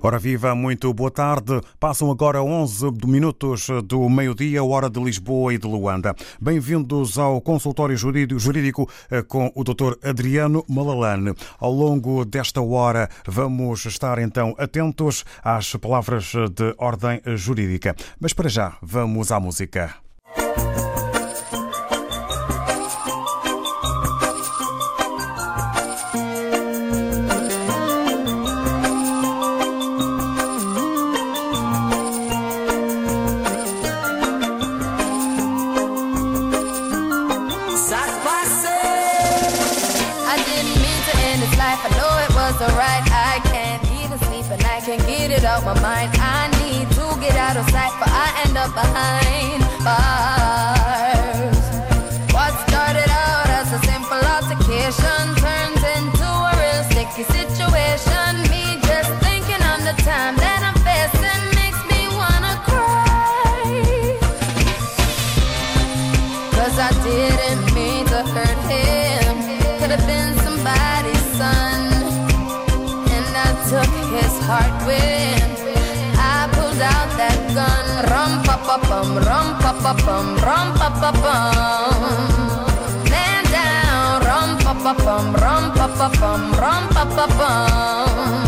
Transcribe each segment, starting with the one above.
Ora viva, muito boa tarde. Passam agora 11 minutos do meio-dia, hora de Lisboa e de Luanda. Bem-vindos ao consultório jurídico eh, com o Dr. Adriano Malalane. Ao longo desta hora vamos estar então atentos às palavras de ordem jurídica. Mas para já, vamos à música. His heart with rum pa pa bum rum pa pa bum rum pa pa bum man down. Rum pa pa bum rum pa pa bum rum pa pa bum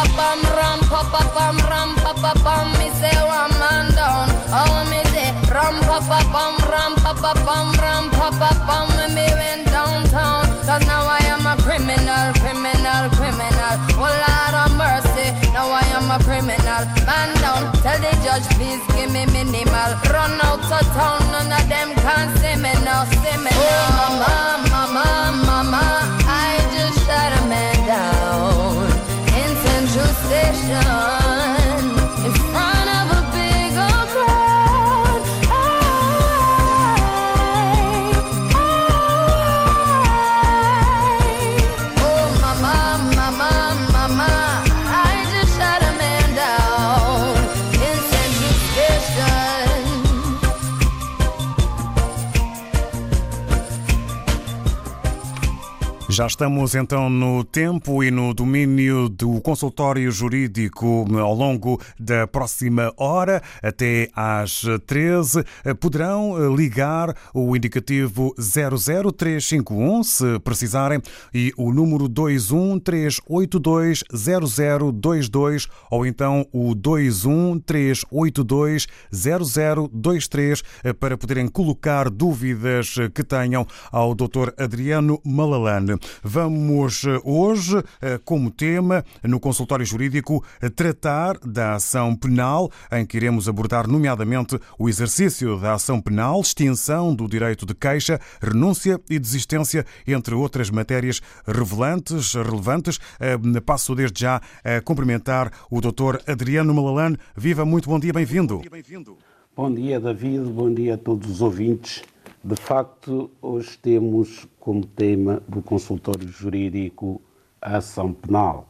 Pa pa pam, ram pa pa pam, ram pa pa pam. Me say one man down. Oh me say ram pa pa pam, ram pa pa pam, ram pa pa. When me went downtown, cause now I am a criminal, criminal, criminal. Oh Lord of mercy, now I am a criminal. Man down, tell the judge please give me minimal. Run out of town, none of them can see me now, see me now. Oh mama, mama, mama, Station. Já estamos então no tempo e no domínio do consultório jurídico ao longo da próxima hora, até às 13. Poderão ligar o indicativo 00351, se precisarem, e o número 213820022 ou então o 213820023 para poderem colocar dúvidas que tenham ao Dr. Adriano Malalane. Vamos eh, hoje, eh, como tema, no consultório jurídico, tratar da ação penal, em que iremos abordar, nomeadamente, o exercício da ação penal, extinção do direito de queixa, renúncia e desistência, entre outras matérias relevantes. relevantes. Eh, passo desde já a cumprimentar o Dr. Adriano Malalane. Viva, muito bom dia, bem-vindo. Bom dia, David, bom dia a todos os ouvintes. De facto, hoje temos como tema do consultório jurídico a ação penal.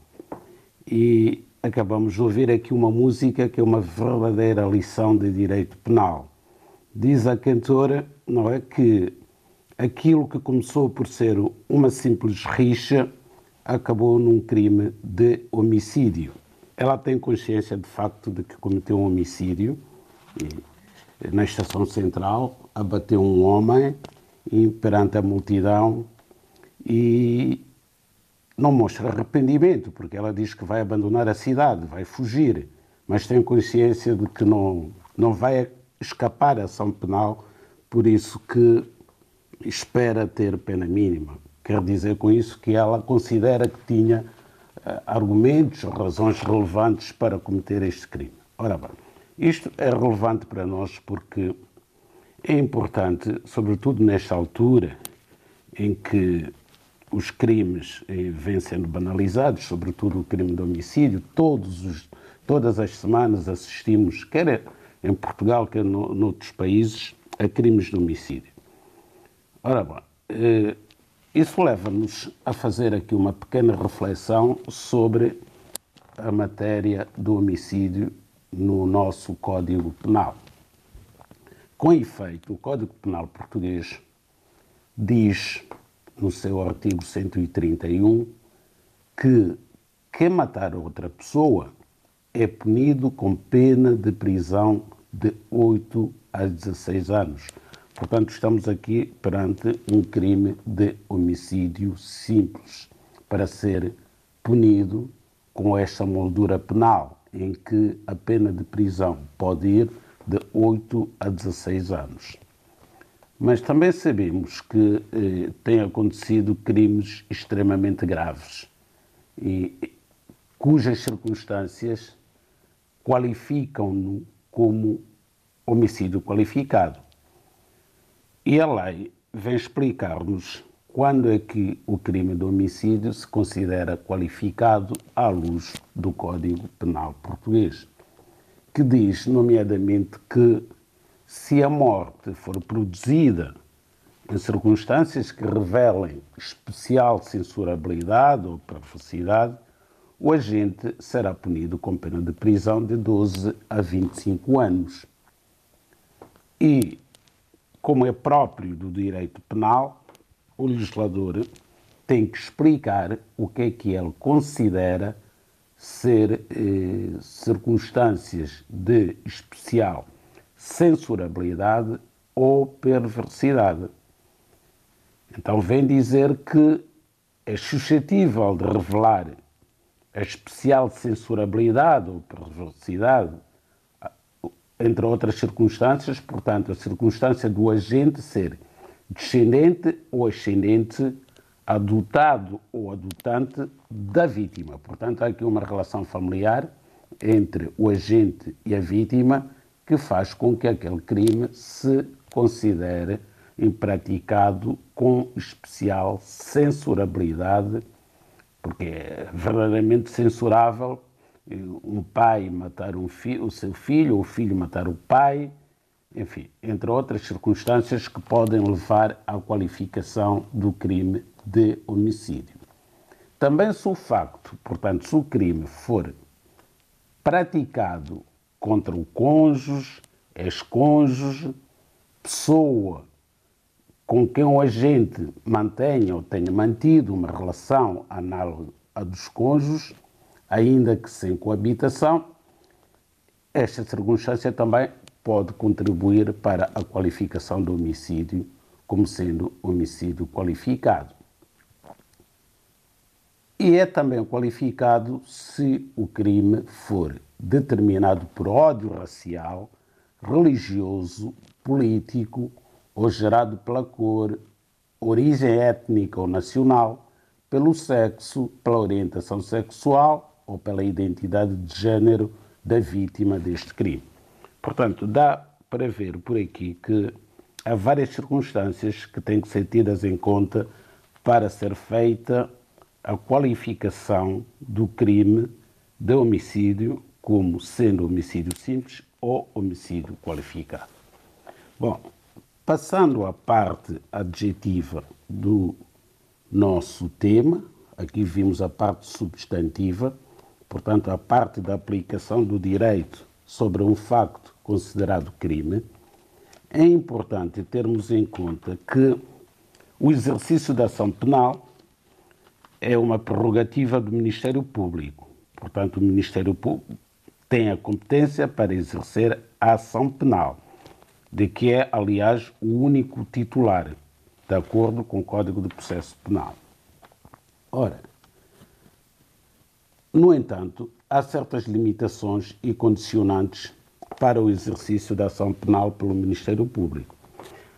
E acabamos de ouvir aqui uma música que é uma verdadeira lição de direito penal. Diz a cantora, não é, que aquilo que começou por ser uma simples rixa acabou num crime de homicídio. Ela tem consciência de facto de que cometeu um homicídio na estação central abateu um homem perante a multidão e não mostra arrependimento, porque ela diz que vai abandonar a cidade, vai fugir, mas tem consciência de que não, não vai escapar à ação penal, por isso que espera ter pena mínima. Quer dizer com isso que ela considera que tinha uh, argumentos, razões relevantes para cometer este crime. Ora bem, isto é relevante para nós porque é importante, sobretudo nesta altura em que os crimes eh, vêm sendo banalizados, sobretudo o crime de homicídio, os, todas as semanas assistimos, quer em Portugal, quer no, noutros países, a crimes de homicídio. Ora bem, eh, isso leva-nos a fazer aqui uma pequena reflexão sobre a matéria do homicídio no nosso Código Penal. Com efeito, o Código Penal Português diz, no seu artigo 131, que quem matar outra pessoa é punido com pena de prisão de 8 a 16 anos. Portanto, estamos aqui perante um crime de homicídio simples, para ser punido com esta moldura penal, em que a pena de prisão pode ir de 8 a 16 anos. Mas também sabemos que eh, têm acontecido crimes extremamente graves e cujas circunstâncias qualificam-no como homicídio qualificado. E a lei vem explicar-nos quando é que o crime de homicídio se considera qualificado à luz do Código Penal Português que diz, nomeadamente, que se a morte for produzida em circunstâncias que revelem especial censurabilidade ou perversidade, o agente será punido com pena de prisão de 12 a 25 anos. E, como é próprio do direito penal, o legislador tem que explicar o que é que ele considera ser eh, circunstâncias de especial censurabilidade ou perversidade. Então vem dizer que é suscetível de revelar a especial censurabilidade ou perversidade, entre outras circunstâncias, portanto, a circunstância do agente ser descendente ou ascendente adotado ou adotante da vítima. Portanto, há aqui uma relação familiar entre o agente e a vítima que faz com que aquele crime se considere impraticado com especial censurabilidade, porque é verdadeiramente censurável um pai matar um o seu filho, ou o filho matar o pai, enfim, entre outras circunstâncias que podem levar à qualificação do crime de homicídio. Também se o facto, portanto, se o crime for praticado contra o cônjuge, ex-cônjuge, pessoa com quem o agente mantenha ou tenha mantido uma relação análoga à dos cônjuges, ainda que sem coabitação, esta circunstância também pode contribuir para a qualificação do homicídio como sendo homicídio qualificado. E é também qualificado se o crime for determinado por ódio racial, religioso, político ou gerado pela cor, origem étnica ou nacional, pelo sexo, pela orientação sexual ou pela identidade de género da vítima deste crime. Portanto, dá para ver por aqui que há várias circunstâncias que têm que ser tidas em conta para ser feita a qualificação do crime de homicídio como sendo homicídio simples ou homicídio qualificado. Bom, passando à parte adjetiva do nosso tema, aqui vimos a parte substantiva, portanto, a parte da aplicação do direito sobre um facto considerado crime, é importante termos em conta que o exercício da ação penal é uma prerrogativa do Ministério Público. Portanto, o Ministério Público tem a competência para exercer a ação penal, de que é, aliás, o único titular, de acordo com o Código de Processo Penal. Ora, no entanto, há certas limitações e condicionantes para o exercício da ação penal pelo Ministério Público.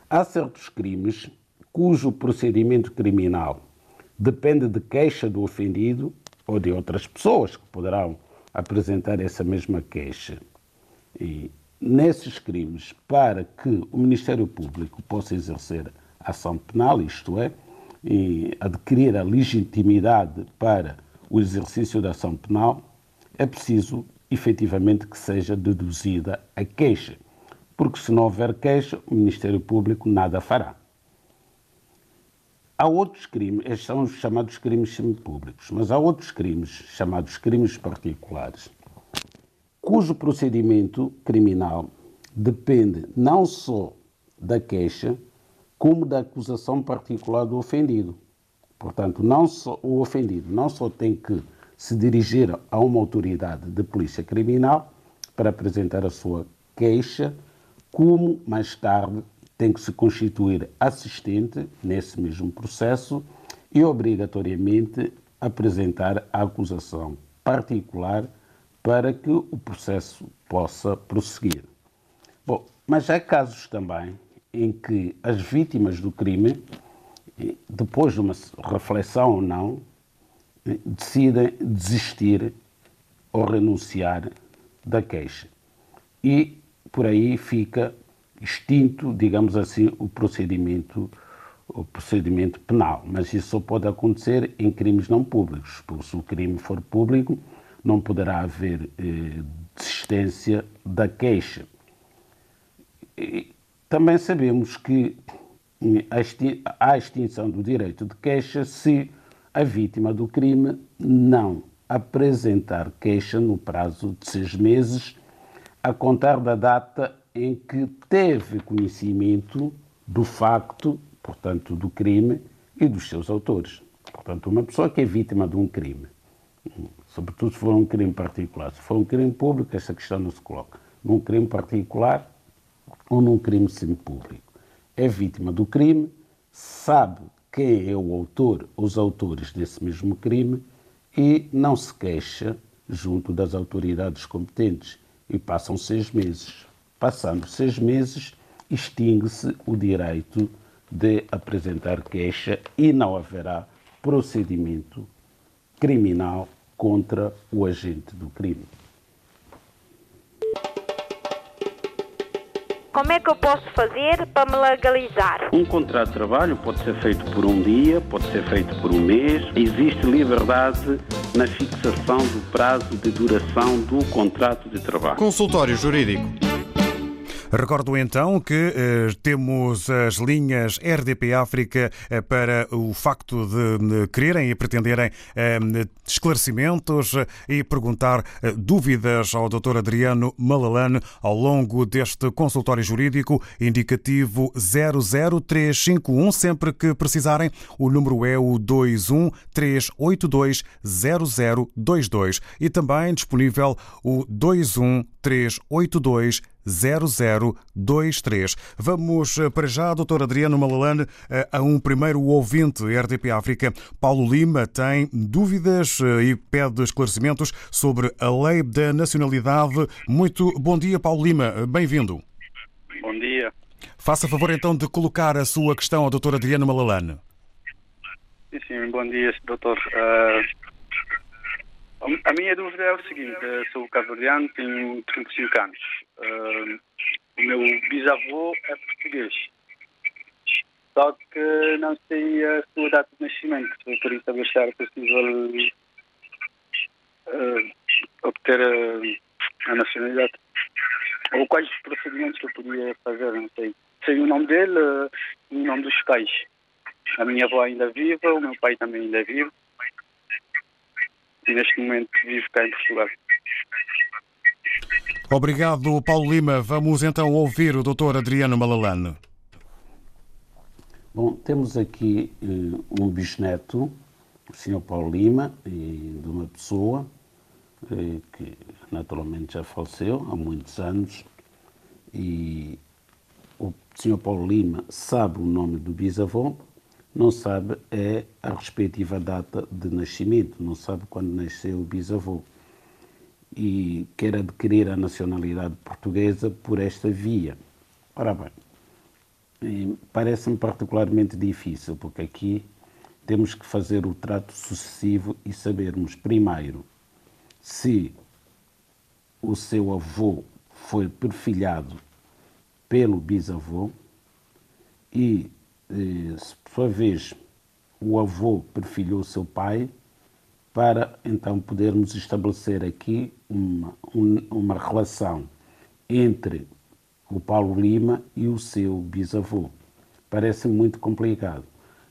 Há certos crimes cujo procedimento criminal depende de queixa do ofendido ou de outras pessoas que poderão apresentar essa mesma queixa. E nesses crimes, para que o Ministério Público possa exercer ação penal, isto é, adquirir a legitimidade para o exercício da ação penal, é preciso efetivamente que seja deduzida a queixa, porque se não houver queixa, o Ministério Público nada fará. Há outros crimes, estes são os chamados crimes semipúblicos, mas há outros crimes, chamados crimes particulares, cujo procedimento criminal depende não só da queixa, como da acusação particular do ofendido. Portanto, não só, o ofendido não só tem que se dirigir a uma autoridade de polícia criminal para apresentar a sua queixa, como mais tarde tem que se constituir assistente nesse mesmo processo e obrigatoriamente apresentar a acusação particular para que o processo possa prosseguir. Bom, mas há casos também em que as vítimas do crime, depois de uma reflexão ou não, decidem desistir ou renunciar da queixa. E por aí fica extinto, digamos assim, o procedimento, o procedimento penal. Mas isso só pode acontecer em crimes não públicos. Porque se o crime for público, não poderá haver eh, desistência da queixa. E também sabemos que há extinção do direito de queixa se a vítima do crime não apresentar queixa no prazo de seis meses, a contar da data em que teve conhecimento do facto, portanto, do crime e dos seus autores. Portanto, uma pessoa que é vítima de um crime, sobretudo se for um crime particular, se for um crime público, essa questão não se coloca. Num crime particular ou num crime semipúblico. É vítima do crime, sabe quem é o autor, os autores desse mesmo crime e não se queixa junto das autoridades competentes. E passam seis meses. Passando seis meses, extingue-se o direito de apresentar queixa e não haverá procedimento criminal contra o agente do crime. Como é que eu posso fazer para me legalizar? Um contrato de trabalho pode ser feito por um dia, pode ser feito por um mês. Existe liberdade na fixação do prazo de duração do contrato de trabalho. Consultório Jurídico. Recordo então que eh, temos as linhas RDP África eh, para o facto de quererem e pretenderem eh, esclarecimentos e perguntar dúvidas ao Dr. Adriano Malalane ao longo deste consultório jurídico indicativo 00351. Sempre que precisarem, o número é o 213820022 e também disponível o 21382 0023. Vamos eh, para já, doutor Adriano Malalane, eh, a um primeiro ouvinte RDP África. Paulo Lima tem dúvidas eh, e pede esclarecimentos sobre a lei da nacionalidade. Muito bom dia, Paulo Lima. Bem-vindo. Bom dia. Faça favor então de colocar a sua questão ao doutor Adriano Malalane. Sim, sim, bom dia, doutor. Uh, a minha dúvida é o seguinte, sou cabo-verdiano, tenho 35 anos. Uh, o meu bisavô é português. Só que não sei a sua data de nascimento, por isso talvez seja possível uh, obter a, a, nacionalidade. Ou quais procedimentos que eu podia fazer, não sei. Sei o nome dele uh, e o nome dos pais. A minha avó ainda é viva, o meu pai também ainda é vivo. E neste momento vivo cá em Portugal. Obrigado, Paulo Lima. Vamos então ouvir o Dr. Adriano Malalane. Bom, temos aqui uh, um bisneto, o Sr. Paulo Lima, de uma pessoa uh, que naturalmente já faleceu há muitos anos, e o Sr. Paulo Lima sabe o nome do bisavô, não sabe é a respectiva data de nascimento, não sabe quando nasceu o bisavô e quer adquirir a nacionalidade portuguesa por esta via. Ora bem, parece-me particularmente difícil, porque aqui temos que fazer o trato sucessivo e sabermos, primeiro, se o seu avô foi perfilhado pelo bisavô e, eh, por sua vez o avô perfilhou seu pai, para então podermos estabelecer aqui uma, uma relação entre o Paulo Lima e o seu bisavô. Parece muito complicado.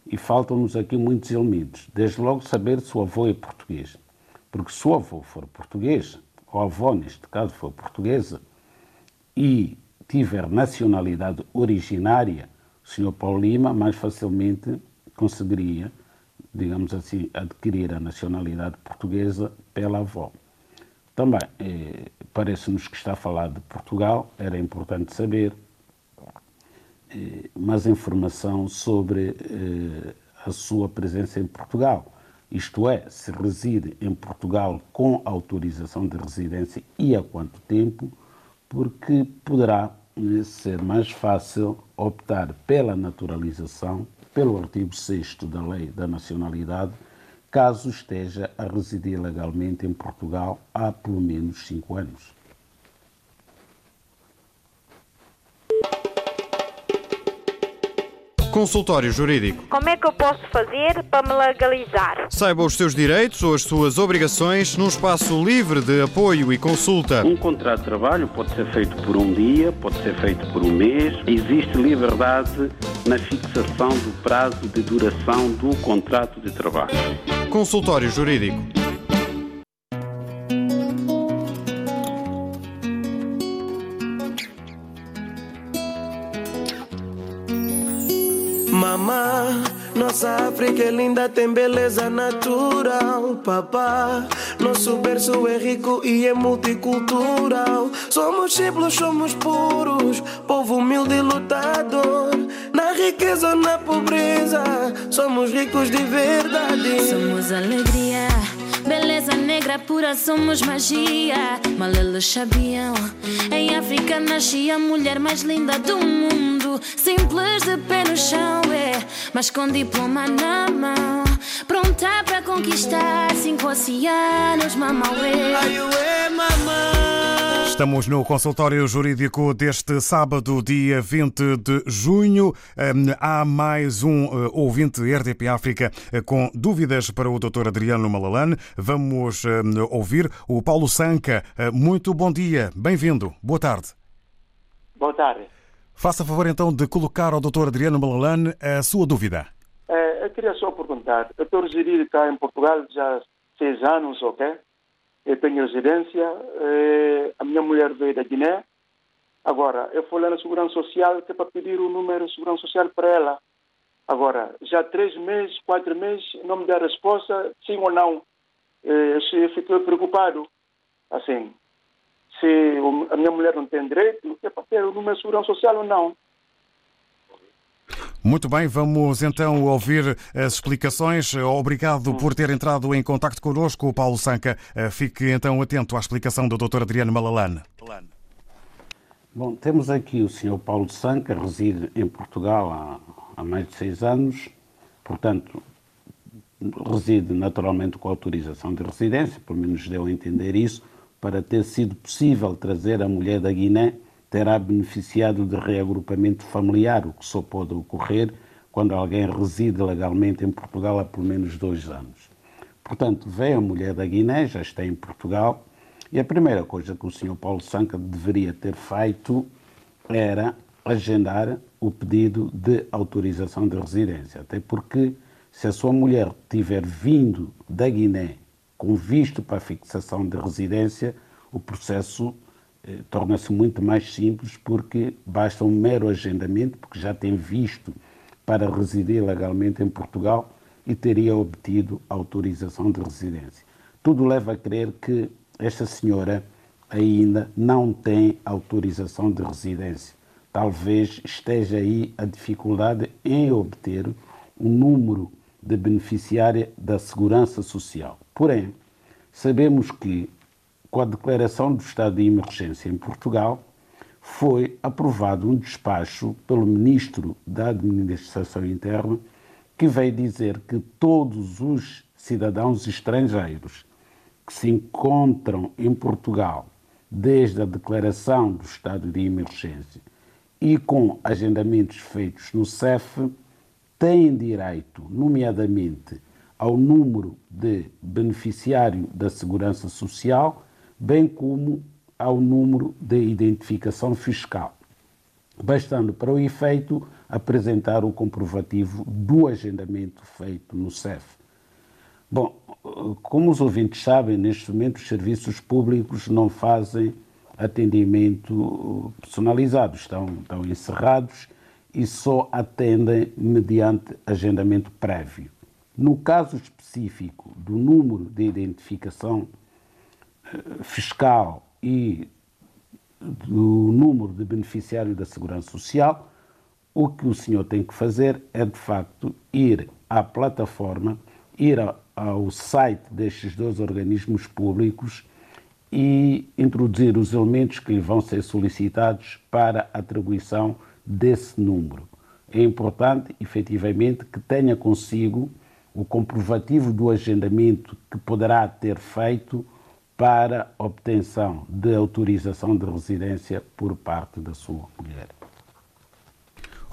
E faltam-nos aqui muitos elementos. Desde logo saber se o avô é português. Porque se o avô for português, ou a avó neste caso for portuguesa, e tiver nacionalidade originária, o senhor Paulo Lima mais facilmente conseguiria digamos assim, adquirir a nacionalidade portuguesa pela avó. Também, eh, parece-nos que está a falar de Portugal, era importante saber eh, mais informação sobre eh, a sua presença em Portugal. Isto é, se reside em Portugal com autorização de residência e há quanto tempo, porque poderá eh, ser mais fácil optar pela naturalização pelo artigo 6 da Lei da Nacionalidade, caso esteja a residir legalmente em Portugal há pelo menos cinco anos. Consultório Jurídico. Como é que eu posso fazer para me legalizar? Saiba os seus direitos ou as suas obrigações num espaço livre de apoio e consulta. Um contrato de trabalho pode ser feito por um dia, pode ser feito por um mês. Existe liberdade na fixação do prazo de duração do contrato de trabalho. Consultório Jurídico. Nossa África é linda, tem beleza natural. Papá, nosso berço é rico e é multicultural. Somos simples, somos puros, povo humilde e lutador. Na riqueza ou na pobreza, somos ricos de verdade. Somos alegria. Beleza negra pura, somos magia. Mal eles sabiam. Em África nascia a mulher mais linda do mundo. Simples de pé no chão, é. Mas com diploma na mão. Pronta para conquistar cinco oceanos, mamauê. Ai, mamãe. Estamos no consultório jurídico deste sábado, dia 20 de junho. Há mais um eh, ouvinte RDP África eh, com dúvidas para o Dr. Adriano Malalane. Vamos ouvir o Paulo Sanca. Eh, muito bom dia, bem-vindo, boa tarde. Boa tarde. Faça favor então de colocar ao Dr. Adriano Malalane a sua dúvida. É, eu queria só perguntar. Eu estou residindo cá em Portugal já há seis anos, ok? Eu tenho residência. É, a minha mulher veio da Guiné. Agora, eu fui lá na Segurança Social que é para pedir o número de Segurança Social para ela. Agora, já três meses, quatro meses, não me dá resposta, sim ou não. É, eu fiquei preocupado. Assim, se a minha mulher não tem direito, é para ter de segurança social ou não. Muito bem, vamos então ouvir as explicações. Obrigado por ter entrado em contato connosco, Paulo Sanca. Fique então atento à explicação do Dr. Adriano Malalane. Bom, temos aqui o Sr. Paulo Sanca, reside em Portugal há, há mais de seis anos, portanto, reside naturalmente com autorização de residência, pelo menos deu a entender isso, para ter sido possível trazer a mulher da Guiné, terá beneficiado de reagrupamento familiar, o que só pode ocorrer quando alguém reside legalmente em Portugal há pelo menos dois anos. Portanto, veio a mulher da Guiné, já está em Portugal, e a primeira coisa que o Sr. Paulo Sanca deveria ter feito era agendar o pedido de autorização de residência, até porque se a sua mulher tiver vindo da Guiné com visto para a fixação de residência, o processo eh, torna-se muito mais simples porque basta um mero agendamento, porque já tem visto para residir legalmente em Portugal e teria obtido autorização de residência. Tudo leva a crer que esta senhora ainda não tem autorização de residência. Talvez esteja aí a dificuldade em obter o número de beneficiária da Segurança Social. Porém, sabemos que, com a declaração do estado de emergência em Portugal, foi aprovado um despacho pelo Ministro da Administração Interna que veio dizer que todos os cidadãos estrangeiros que se encontram em Portugal desde a declaração do estado de emergência e com agendamentos feitos no CEF têm direito, nomeadamente, ao número de beneficiário da Segurança Social, bem como ao número de identificação fiscal, bastando para o efeito apresentar o comprovativo do agendamento feito no CEF. Bom, como os ouvintes sabem, neste momento os serviços públicos não fazem atendimento personalizado, estão, estão encerrados e só atendem mediante agendamento prévio. No caso específico do número de identificação eh, fiscal e do número de beneficiário da Segurança Social, o que o senhor tem que fazer é, de facto, ir à plataforma, ir ao site destes dois organismos públicos e introduzir os elementos que lhe vão ser solicitados para atribuição desse número. É importante, efetivamente, que tenha consigo o comprovativo do agendamento que poderá ter feito para obtenção de autorização de residência por parte da sua mulher.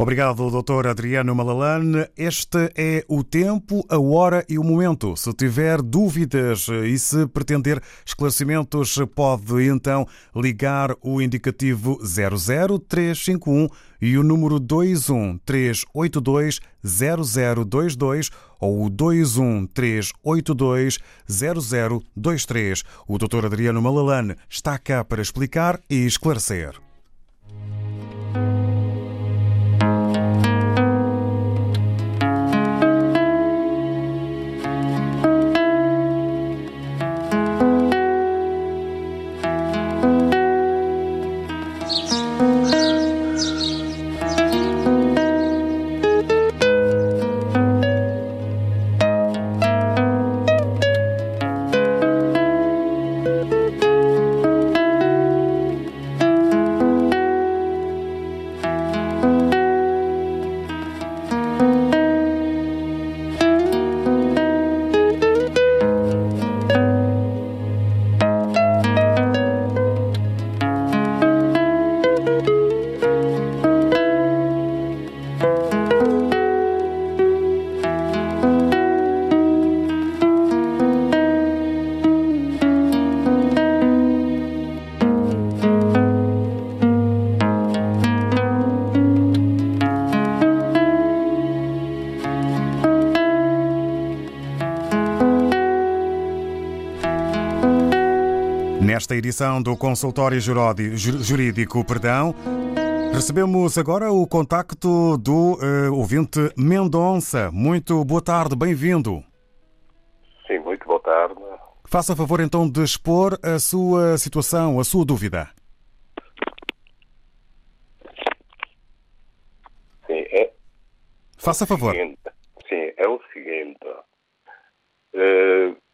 Obrigado, Dr. Adriano Malalane. Este é o tempo, a hora e o momento. Se tiver dúvidas e se pretender esclarecimentos, pode então ligar o indicativo 00351 e o número 213820022 ou o 213820023. O Dr. Adriano Malalane está cá para explicar e esclarecer. Nesta edição do Consultório Jurídico. Perdão. Recebemos agora o contacto do uh, ouvinte Mendonça. Muito boa tarde, bem-vindo. Sim, muito boa tarde. Faça favor então de expor a sua situação, a sua dúvida. Sim, é. Faça favor. Seguinte, sim, é o seguinte. Uh,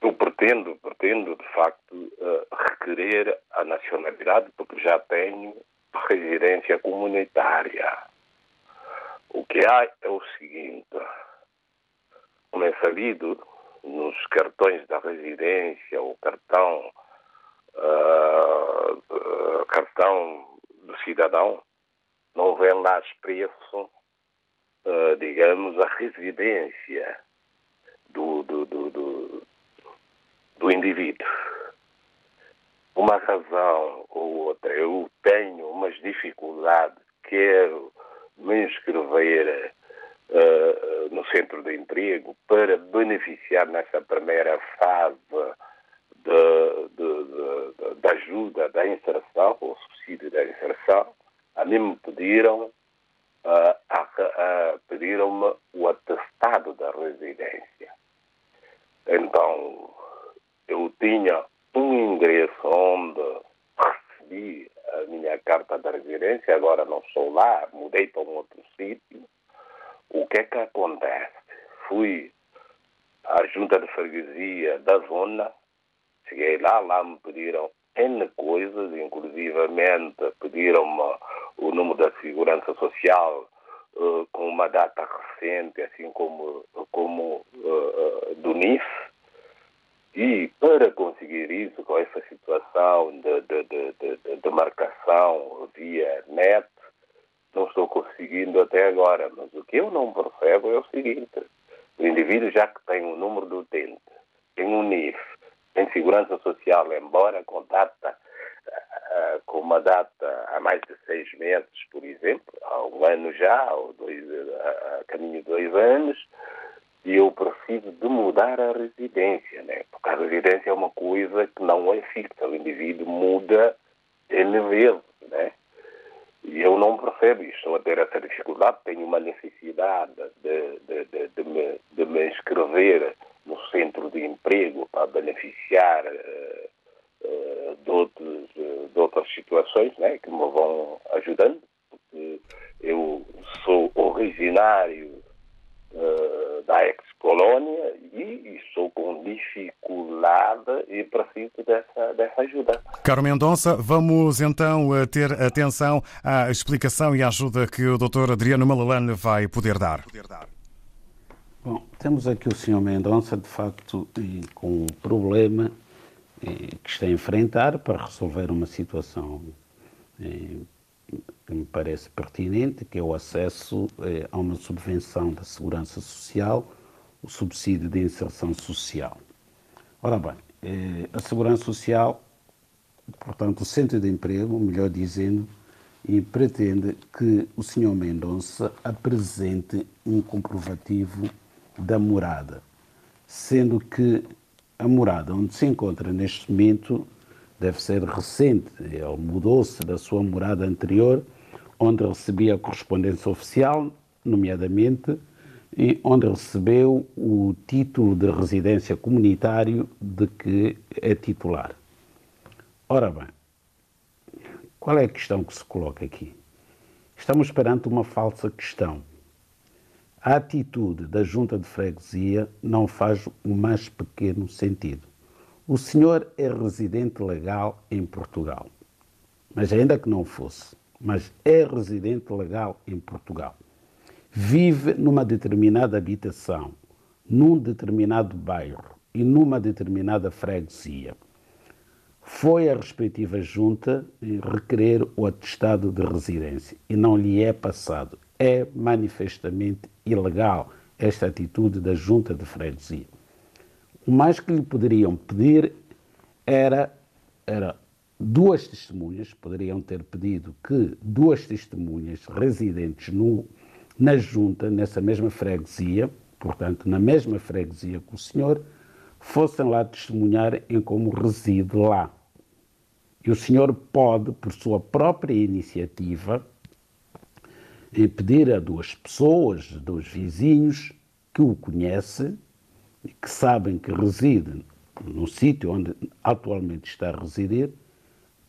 eu pretendo, pretendo de facto uh, requerer a nacionalidade porque já tenho residência comunitária. O que há é o seguinte, como é sabido, nos cartões da residência, o cartão, uh, cartão do cidadão, não vem lá expresso, uh, digamos, a residência do, do, do indivíduo. Uma razão ou outra, eu tenho umas dificuldades, quero me inscrever uh, no centro de emprego para beneficiar nessa primeira fase da ajuda da inserção, ou subsídio da inserção, a mim me pediram, uh, pediram-me o atestado da residência. Então, eu tinha um endereço onde recebi a minha carta de residência, agora não estou lá, mudei para um outro sítio. O que é que acontece? Fui à junta de freguesia da zona, cheguei lá, lá me pediram N coisas, inclusivamente pediram-me o número da segurança social uh, com uma data recente, assim como, como uh, do NIF, e para conseguir isso, com essa situação de, de, de, de, marcação via net, não estou conseguindo até agora. Mas o que eu não percebo é o seguinte: o indivíduo, já que tem o um número do utente, tem um NIF, tem segurança social, embora com data, uh, com uma data há mais de seis meses, por exemplo, há um ano já, ou dois, a caminho de dois anos, e eu preciso de mudar a residência, né? porque a residência é uma coisa que não é fixa, o indivíduo muda N vezes, né? E eu não percebo isto, estou a ter essa dificuldade, tenho uma necessidade de, de, de, de, me, de me inscrever no centro de emprego para beneficiar uh, uh, de, outros, uh, de outras situações né, que me vão ajudando, porque eu sou originário ex-colônia e, e sou com dificuldade e preciso dessa, dessa ajuda. Caro Mendonça, vamos então eh, ter atenção à explicação e à ajuda que o Dr. Adriano Malalane vai poder dar. Bom, temos aqui o Sr. Mendonça, de facto, com um problema que está a enfrentar para resolver uma situação que me parece pertinente, que é o acesso eh, a uma subvenção da Segurança Social, o subsídio de inserção social. Ora bem, eh, a Segurança Social, portanto, o Centro de Emprego, melhor dizendo, e pretende que o Sr. Mendonça apresente um comprovativo da morada, sendo que a morada onde se encontra neste momento deve ser recente. Ele mudou-se da sua morada anterior, onde recebia correspondência oficial, nomeadamente, e onde recebeu o título de residência comunitário de que é titular. Ora bem, qual é a questão que se coloca aqui? Estamos perante uma falsa questão. A atitude da junta de freguesia não faz o mais pequeno sentido. O senhor é residente legal em Portugal, mas ainda que não fosse, mas é residente legal em Portugal. Vive numa determinada habitação, num determinado bairro e numa determinada freguesia. Foi a respectiva junta requerer o atestado de residência e não lhe é passado. É manifestamente ilegal esta atitude da junta de freguesia. O mais que lhe poderiam pedir era, era duas testemunhas, poderiam ter pedido que duas testemunhas residentes no, na junta, nessa mesma freguesia, portanto, na mesma freguesia que o senhor, fossem lá testemunhar em como reside lá. E o senhor pode, por sua própria iniciativa, pedir a duas pessoas, dois vizinhos que o conhecem, que sabem que reside no sítio onde atualmente está a residir,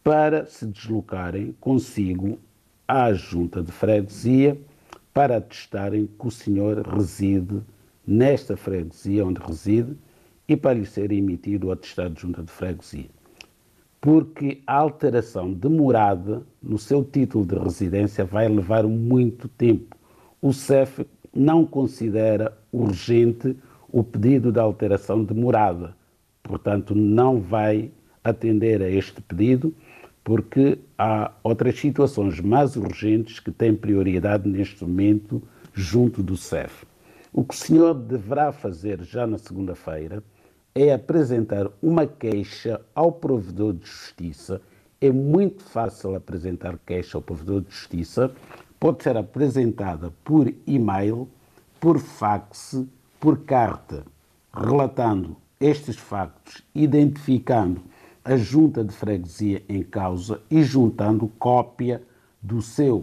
para se deslocarem consigo à junta de freguesia para atestarem que o senhor reside nesta freguesia onde reside e para lhe ser emitido o atestado de junta de freguesia. Porque a alteração de morada no seu título de residência vai levar muito tempo. O CEF não considera urgente o pedido de alteração de morada, portanto, não vai atender a este pedido porque há outras situações mais urgentes que têm prioridade neste momento junto do CEF. O que o senhor deverá fazer já na segunda-feira é apresentar uma queixa ao provedor de justiça. É muito fácil apresentar queixa ao provedor de justiça. Pode ser apresentada por e-mail, por fax, por carta, relatando estes factos, identificando a junta de freguesia em causa e juntando cópia do seu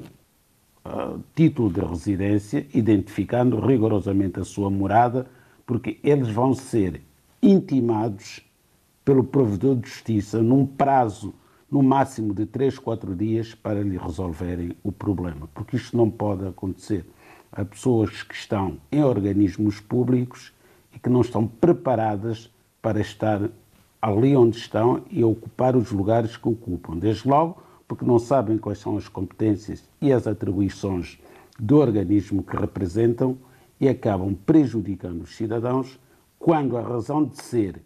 uh, título de residência, identificando rigorosamente a sua morada, porque eles vão ser intimados pelo provedor de justiça num prazo no máximo de 3, 4 dias para lhe resolverem o problema, porque isto não pode acontecer. Há pessoas que estão em organismos públicos e que não estão preparadas para estar ali onde estão e ocupar os lugares que ocupam. Desde logo, porque não sabem quais são as competências e as atribuições do organismo que representam e acabam prejudicando os cidadãos quando a razão de ser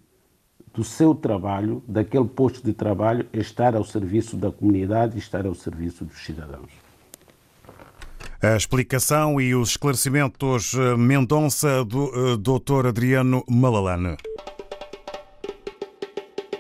do seu trabalho, daquele posto de trabalho, é estar ao serviço da comunidade e estar ao serviço dos cidadãos. A explicação e os esclarecimentos eh, Mendonça do uh, Dr. Adriano Malalane.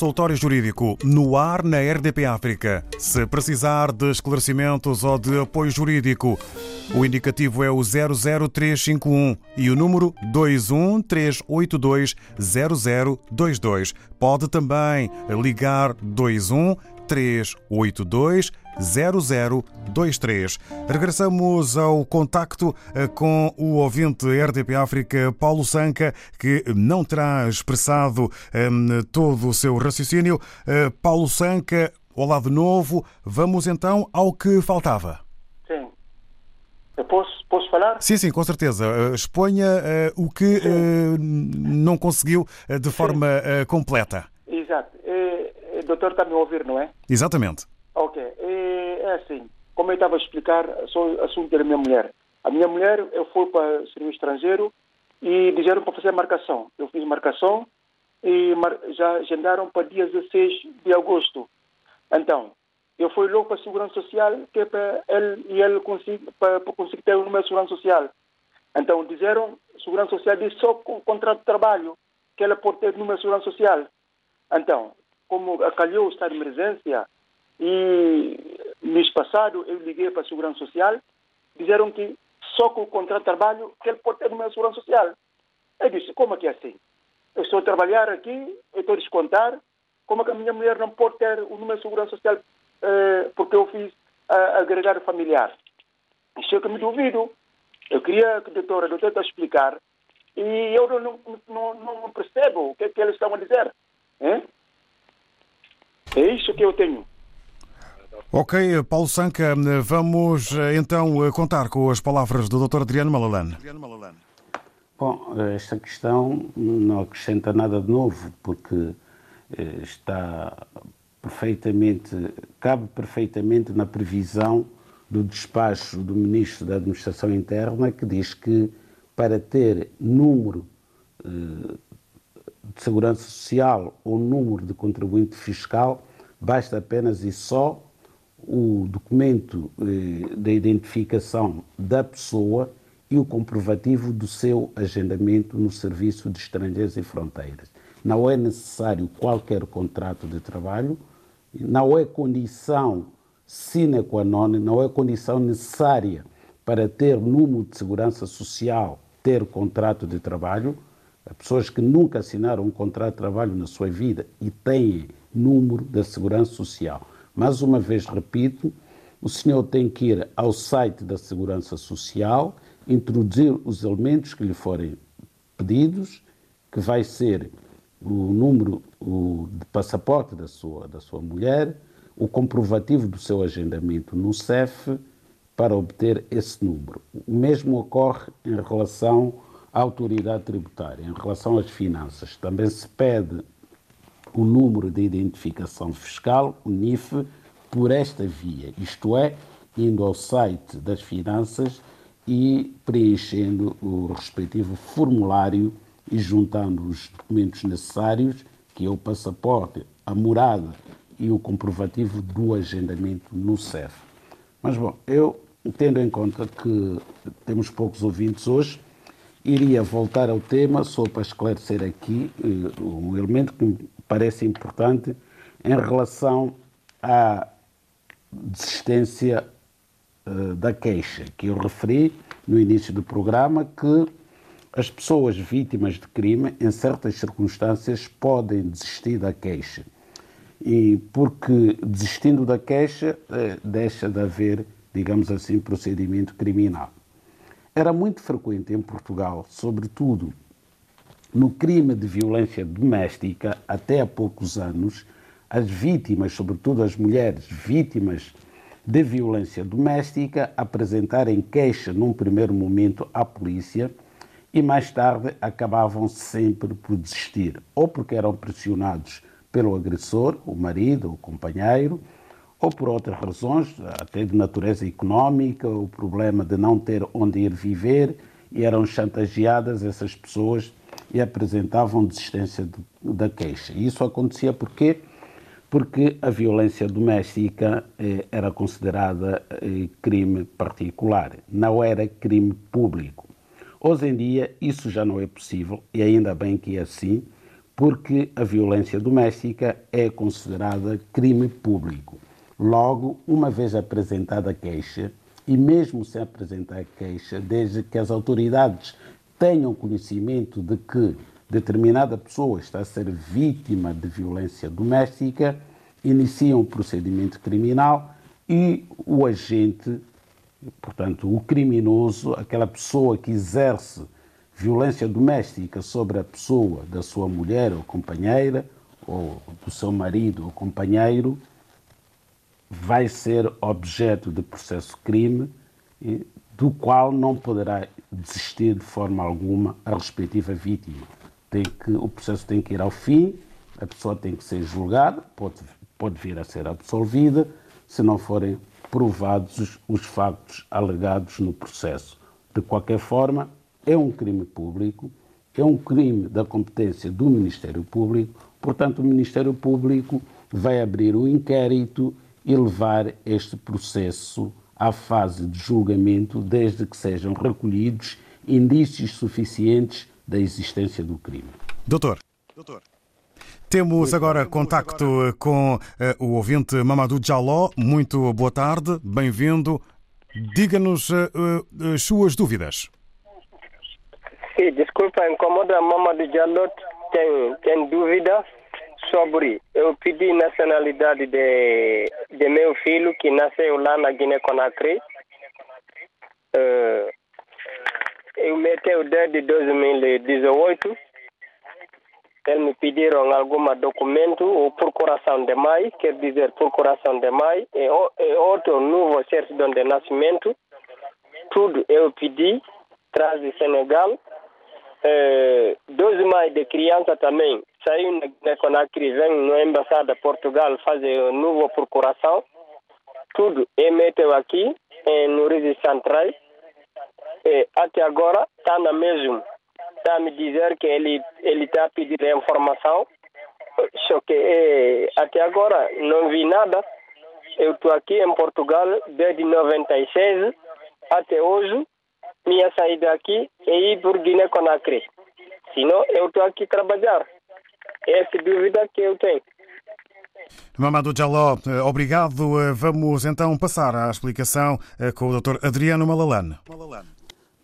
Consultório Jurídico no ar na RDP África. Se precisar de esclarecimentos ou de apoio jurídico, o indicativo é o 00351 e o número 213820022. Pode também ligar 21 382 0023. Regressamos ao contacto eh, com o ouvinte RDP África, Paulo Sanca, que não terá expressado um, todo o seu raciocínio. Uh, Paulo Sanca, olá de novo. Vamos então ao que faltava. Sim. Eu posso, posso falar? Sim, sim, com certeza. Uh, exponha uh, o que não conseguiu de forma completa. Exato. o doutor está me ouvir, não é? Exatamente. Ok. É, é assim, como eu estava a explicar, sou assunto da minha mulher. A minha mulher, eu fui para serviço estrangeiro e disseram para fazer marcação. Eu fiz marcação e já agendaram para dia 16 de agosto. Então, eu fui logo para a Segurança Social, que é para ele e ele conseguir, para, para conseguir ter o número de Segurança Social. Então, disseram, Segurança Social disse só com contrato de trabalho, que ela pode ter o número de Segurança Social. Então, como acalhou o estado de emergência, e mês passado eu liguei para a Segurança Social, disseram que só com o contrato de trabalho que ele pode ter de Segurança Social. Eu disse, como é que é assim? Eu estou a trabalhar aqui, eu estou a descontar, como é que a minha mulher não pode ter o número de Segurança Social eh, porque eu fiz uh, agregado familiar? Isso é que me duvido. Eu queria que a doutora, a doutora a explicar e eu não, não, não, percebo o que é que eles estão a dizer. É? é isso que eu tenho. Ok, Paulo Sanca, vamos eh, então eh, contar com as palavras do Dr. Adriano Malalane. Bom, esta questão não acrescenta nada de novo, porque eh, está perfeitamente, cabe perfeitamente na previsão do despacho do Ministro da Administração Interna, que diz que para ter número de segurança social ou número de contribuinte fiscal, basta apenas e só o documento eh, da identificação da pessoa e o comprovativo do seu agendamento no Serviço de Estrangeiros e Fronteiras. Não é necessário qualquer contrato de trabalho, não é condição sine qua non, não é condição necessária para ter número de segurança social, ter contrato de trabalho. Pessoas que nunca assinaram um contrato de trabalho na sua vida e têm número da segurança social. Mais uma vez repito, o senhor tem que ir ao site da Segurança Social, introduzir os elementos que lhe forem pedidos, que vai ser o número o, de passaporte da sua, da sua mulher, o comprovativo do seu agendamento no CEF, para obter esse número. O mesmo ocorre em relação à autoridade tributária, em relação às finanças. Também se pede o número de identificação fiscal, o NIF, por esta via, isto é, indo ao site das finanças e preenchendo o respectivo formulário e juntando os documentos necessários, que é o passaporte, a morada e o comprovativo do agendamento no CEF. Mas, bom, eu, tendo em conta que temos poucos ouvintes hoje, iria voltar ao tema só para esclarecer aqui uh, um elemento que parece importante em relação à desistência uh, da queixa, que eu referi no início do programa, que as pessoas vítimas de crime, em certas circunstâncias, podem desistir da queixa. E porque desistindo da queixa, uh, deixa de haver, digamos assim, procedimento criminal. Era muito frequente em Portugal, sobretudo no crime de violência doméstica, até há poucos anos, as vítimas, sobretudo as mulheres vítimas de violência doméstica, apresentarem queixa num primeiro momento à polícia e mais tarde acabavam sempre por desistir, ou porque eram pressionados pelo agressor, o marido, o companheiro, ou por outras razões, até de natureza económica, o problema de não ter onde ir viver, e eram chantageadas essas pessoas e apresentavam desistência da queixa. Isso acontecia porque porque a violência doméstica eh, era considerada eh, crime particular, não era crime público. Hoje em dia isso já não é possível e ainda bem que é assim, porque a violência doméstica é considerada crime público. Logo, uma vez apresentada a queixa, e mesmo sem apresentar a queixa, desde que as autoridades tenham conhecimento de que determinada pessoa está a ser vítima de violência doméstica, iniciam um procedimento criminal e o agente, portanto, o criminoso, aquela pessoa que exerce violência doméstica sobre a pessoa da sua mulher ou companheira, ou do seu marido ou companheiro, vai ser objeto de processo crime, do qual não poderá desistir de forma alguma a respectiva vítima. Tem que, o processo tem que ir ao fim, a pessoa tem que ser julgada, pode, pode vir a ser absolvida, se não forem provados os, os factos alegados no processo. De qualquer forma, é um crime público, é um crime da competência do Ministério Público, portanto, o Ministério Público vai abrir o inquérito e levar este processo à fase de julgamento, desde que sejam recolhidos indícios suficientes da existência do crime. Doutor. Doutor. Temos agora contacto com uh, o ouvinte Mamadou Jaló. Muito boa tarde, bem-vindo. Diga-nos uh, uh, as suas dúvidas. Sim, desculpa, incomoda Mamadou Jaló. Tem, tem dúvida sobre. Eu pedi nacionalidade de, de meu filho que nasceu lá na Guiné-Conakry. Uh, eu meteu desde 2018. Eles me pediram algum documento ou procuração de mãe, quer dizer procuração de mãe, e, e outro novo certidão de nascimento. Tudo eu pedi, traz de Senegal. Uh, dois mães de criança também saiu na Conakry, vem na embaixada de Portugal fazer nova procuração. Tudo é meteu aqui no registro central. E até agora está na mesma. Está a me dizer que ele está a pedir informação. Só que é, até agora não vi nada. Eu estou aqui em Portugal desde 96 até hoje. Minha saída aqui é ir por Guiné-Conakry. Senão eu estou aqui trabalhar. Essa dúvida que eu tenho. Mamadou Jaló, obrigado. Vamos então passar à explicação com o Dr. Adriano Malalane.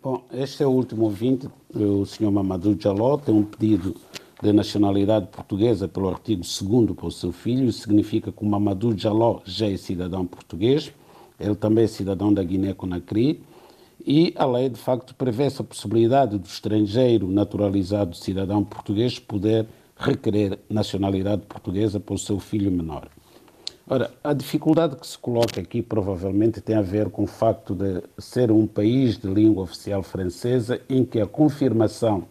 Bom, este é o último ouvinte, o Sr. Mamadou Jaló, tem um pedido de nacionalidade portuguesa pelo artigo 2 para o seu filho, isso significa que o Mamadou Jaló já é cidadão português, ele também é cidadão da Guiné-Conakry, e a lei, de facto, prevê essa possibilidade do estrangeiro naturalizado cidadão português poder requerer nacionalidade portuguesa para o seu filho menor. Ora, a dificuldade que se coloca aqui provavelmente tem a ver com o facto de ser um país de língua oficial francesa em que a confirmação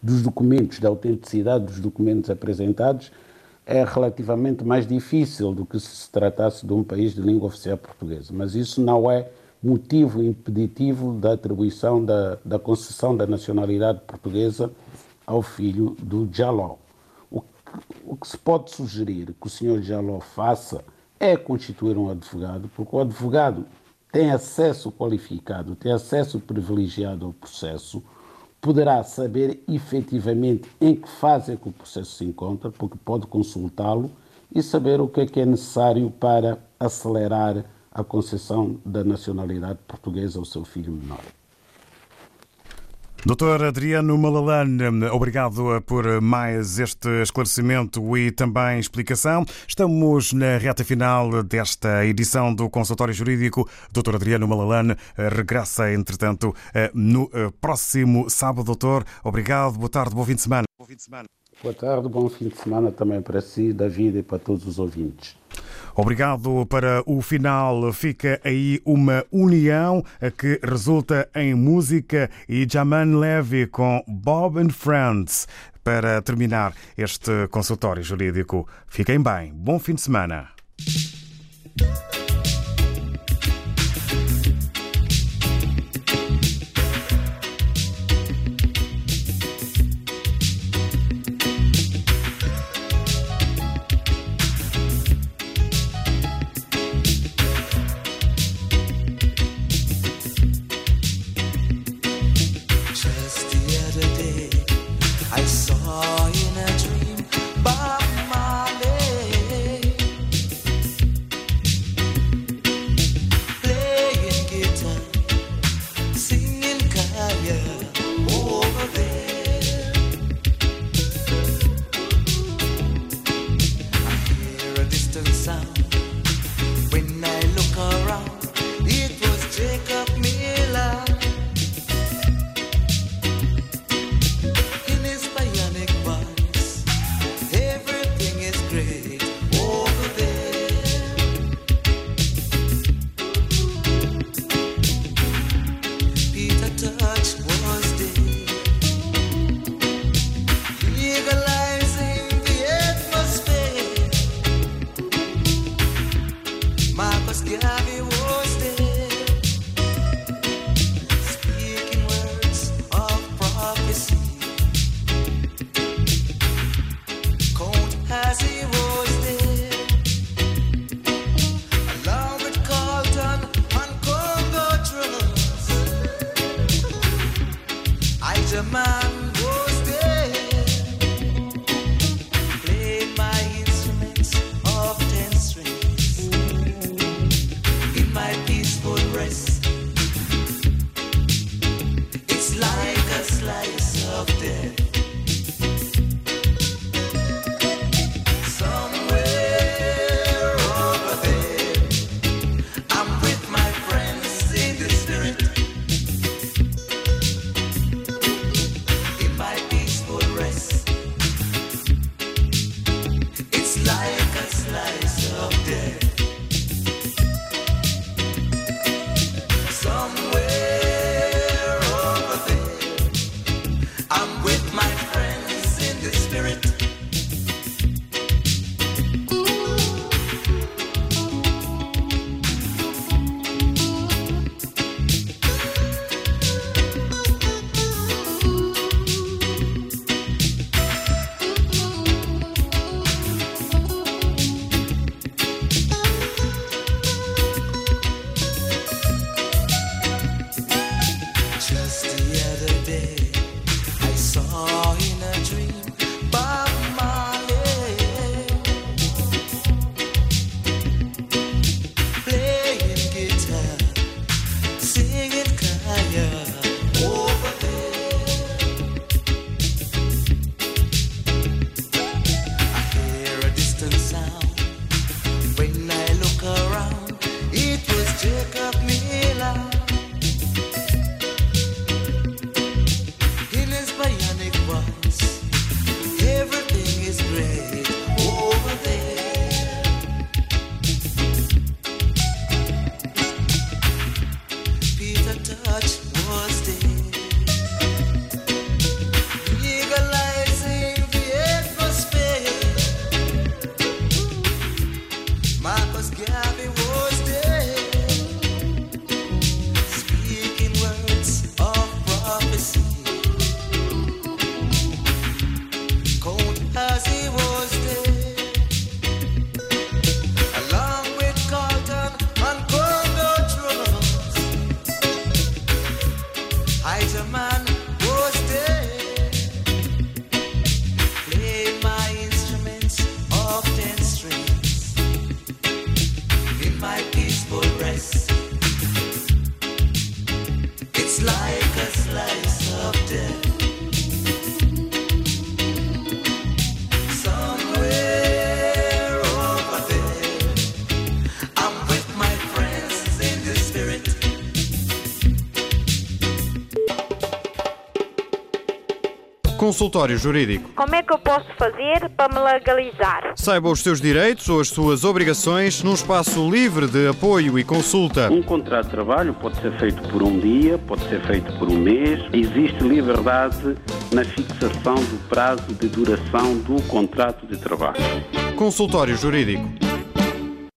dos documentos, da autenticidade dos documentos apresentados, é relativamente mais difícil do que se se tratasse de um país de língua oficial portuguesa. Mas isso não é motivo impeditivo da atribuição da, da concessão da nacionalidade portuguesa ao filho do Jaló. O que, o que se pode sugerir que o senhor Jaló faça é constituir um advogado, porque o advogado tem acesso qualificado, tem acesso privilegiado ao processo, poderá saber efetivamente em que fase é que o processo se encontra, porque pode consultá-lo e saber o que é que é necessário para acelerar a concessão da nacionalidade portuguesa ao seu filho menor. Doutor Adriano Malalane, obrigado por mais este esclarecimento e também explicação. Estamos na reta final desta edição do Consultório Jurídico. Doutor Adriano Malalane regressa, entretanto, no próximo sábado. Doutor, obrigado, boa tarde, bom fim de semana. Bom fim de semana. Boa tarde, bom fim de semana também para si, David, e para todos os ouvintes. Obrigado. Para o final fica aí uma união que resulta em música e Jaman Levy com Bob and Friends. Para terminar este consultório jurídico, fiquem bem. Bom fim de semana. Consultório Jurídico. Como é que eu posso fazer para me legalizar? Saiba os seus direitos ou as suas obrigações num espaço livre de apoio e consulta. Um contrato de trabalho pode ser feito por um dia, pode ser feito por um mês. Existe liberdade na fixação do prazo de duração do contrato de trabalho. Consultório Jurídico.